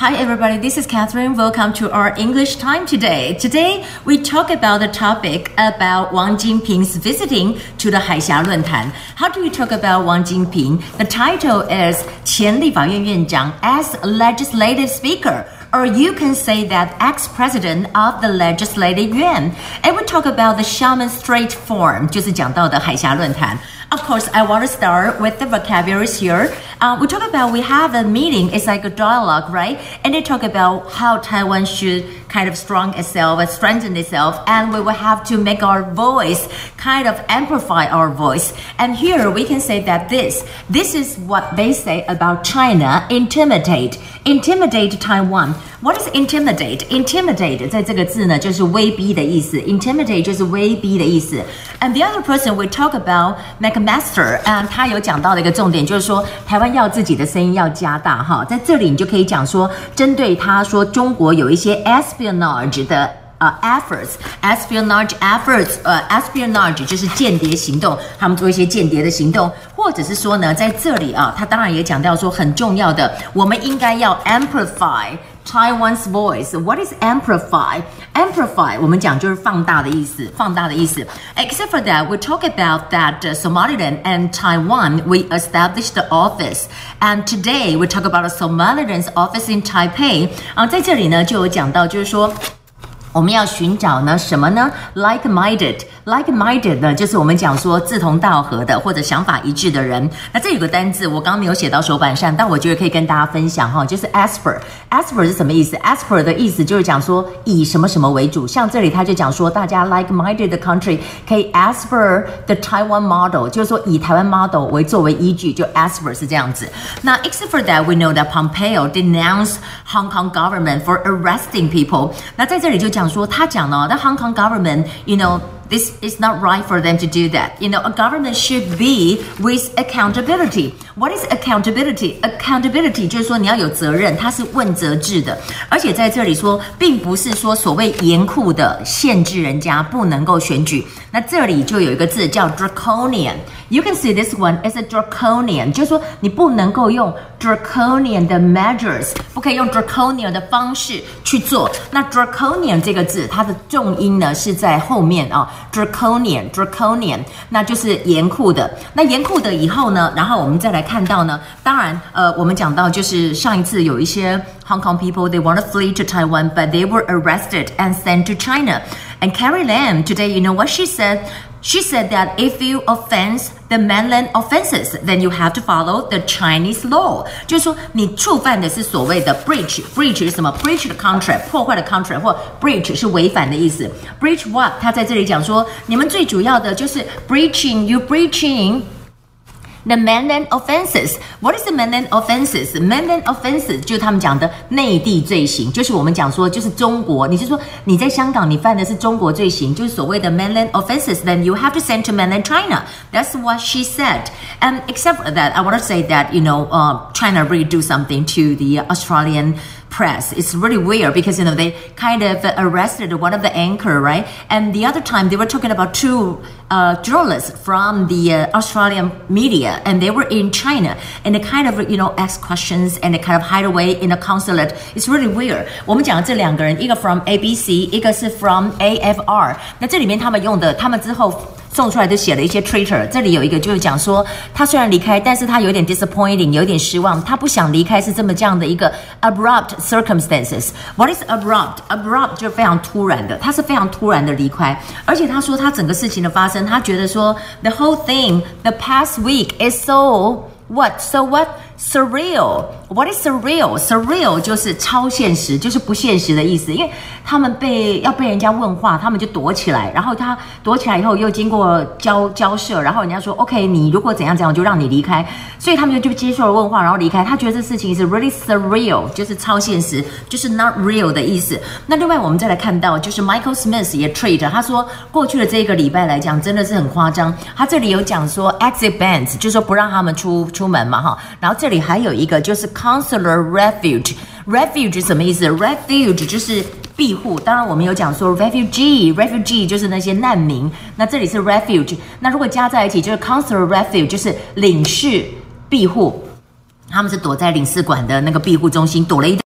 Hi, everybody. This is Catherine. Welcome to our English time today. Today, we talk about the topic about Wang Jinping's visiting to the Haixia Luantan. How do we talk about Wang Jinping? The title is 前立法院院长 as legislative speaker or you can say that ex-president of the legislative yuan. And we talk about the Xiamen Strait Forum，就是讲到的海峡论坛。Of course, I want to start with the vocabularies here. Uh, we talk about we have a meeting. It's like a dialogue, right? And they talk about how Taiwan should kind of strong itself and strengthen itself, and we will have to make our voice kind of amplify our voice. And here we can say that this this is what they say about China intimidate intimidate Taiwan. What is intimidate? Intimidate 在这个字呢，就是威逼的意思。intimidate 就是威逼的意思。And the other person we talk about McMaster，嗯，他有讲到的一个重点就是说，台湾要自己的声音要加大哈。在这里你就可以讲说，针对他说中国有一些 espionage 的。呃、uh,，efforts，espionage efforts，呃、uh,，espionage 就是间谍行动，他们做一些间谍的行动，或者是说呢，在这里啊，他当然也讲到说很重要的，我们应该要 amplify。Taiwan's voice. What is amplify? Amplify 我们讲就是放大的意思，放大的意思。Except for that, we talk about that uh, Somaliland and Taiwan. We established the office, and today we talk about Somaliland's office in Taipei. 啊，在这里呢就有讲到，就是说。 我们要寻找呢什么呢？Likeminded Like-minded 呢，就是我们讲说志同道合的或者想法一致的人。那这有个单字，我刚刚没有写到手板上，但我觉得可以跟大家分享哈，就是 asper。asper 是什么意思？asper 的意思就是讲说以什么什么为主。像这里他就讲说，大家 like-minded 的 country 可以 asper the Taiwan model，就是说以台湾 model 为作为依据，就 asper 是这样子。那 except for that，we know that Pompeo denounced Hong Kong government for arresting people。那在这里就讲。讲说，他讲呢，the Hong Kong government, you know. This is not right for them to do that. You know, a government should be with accountability. What is accountability? Accountability 就是说你要有责任，它是问责制的。而且在这里说，并不是说所谓严酷的限制人家不能够选举。那这里就有一个字叫 draconian。You can see this one is a draconian，就是说你不能够用 draconian 的 measures，不可以用 draconian 的方式去做。那 draconian 这个字，它的重音呢是在后面啊。 Draconian，Draconian，那就是严酷的。那严酷的以后呢？然后我们再来看到呢？当然，呃，我们讲到就是上一次有一些 Hong Kong people they want to flee to Taiwan, but they were arrested and sent to China. And Carrie Lam today, you know what she said? She said that if you offense the mainland offenses, then you have to follow the Chinese law。就是说，你触犯的是所谓的 breach，breach 是什么？breach 的 contract，破坏的 contract，或 breach 是违反的意思。breach what？他在这里讲说，你们最主要的就是 breaching，you breaching。 The mainland offenses. What is the mainland offenses? Mainland offenses 就是他们讲的内地罪行，就是我们讲说就是中国。你是说你在香港你犯的是中国罪行，就是所谓的 mainland offenses. Then you have to send to mainland China. That's what she said. And except for that, I want to say that you know, uh, China really do something to the Australian press. It's really weird because you know they kind of arrested one of the anchor, right? And the other time they were talking about two uh, journalists from the uh, Australian media, and they were in China, and they kind of you know ask questions and they kind of hide away in a consulate. It's really weird. 我们讲的这两个人，一个 from ABC，一个是 from AFR。那这里面他们用的，他们之后。 送出来就写了一些 Twitter，这里有一个就是讲说，他虽然离开，但是他有点 disappointing，有点失望，他不想离开，是这么这样的一个 abrupt circumstances。What is abrupt？abrupt 就是非常突然的，他是非常突然的离开，而且他说他整个事情的发生，他觉得说 the whole thing，the past week is so what？so what Surreal, what is surreal? Surreal 就是超现实，就是不现实的意思。因为他们被要被人家问话，他们就躲起来，然后他躲起来以后又经过交交涉，然后人家说 OK，你如果怎样怎样，我就让你离开。所以他们就就接受了问话，然后离开。他觉得这事情是 really surreal，就是超现实，就是 not real 的意思。那另外我们再来看到，就是 Michael Smith 也 trade，他说过去的这个礼拜来讲真的是很夸张。他这里有讲说 exit bans，就是说不让他们出出门嘛哈，然后这。这里还有一个就是 consular refuge，refuge 什么意思？refuge 就是庇护。当然我们有讲说 refugee，refugee 就是那些难民。那这里是 refuge，那如果加在一起就是 consular refuge，就是领事庇护。他们是躲在领事馆的那个庇护中心，躲了一。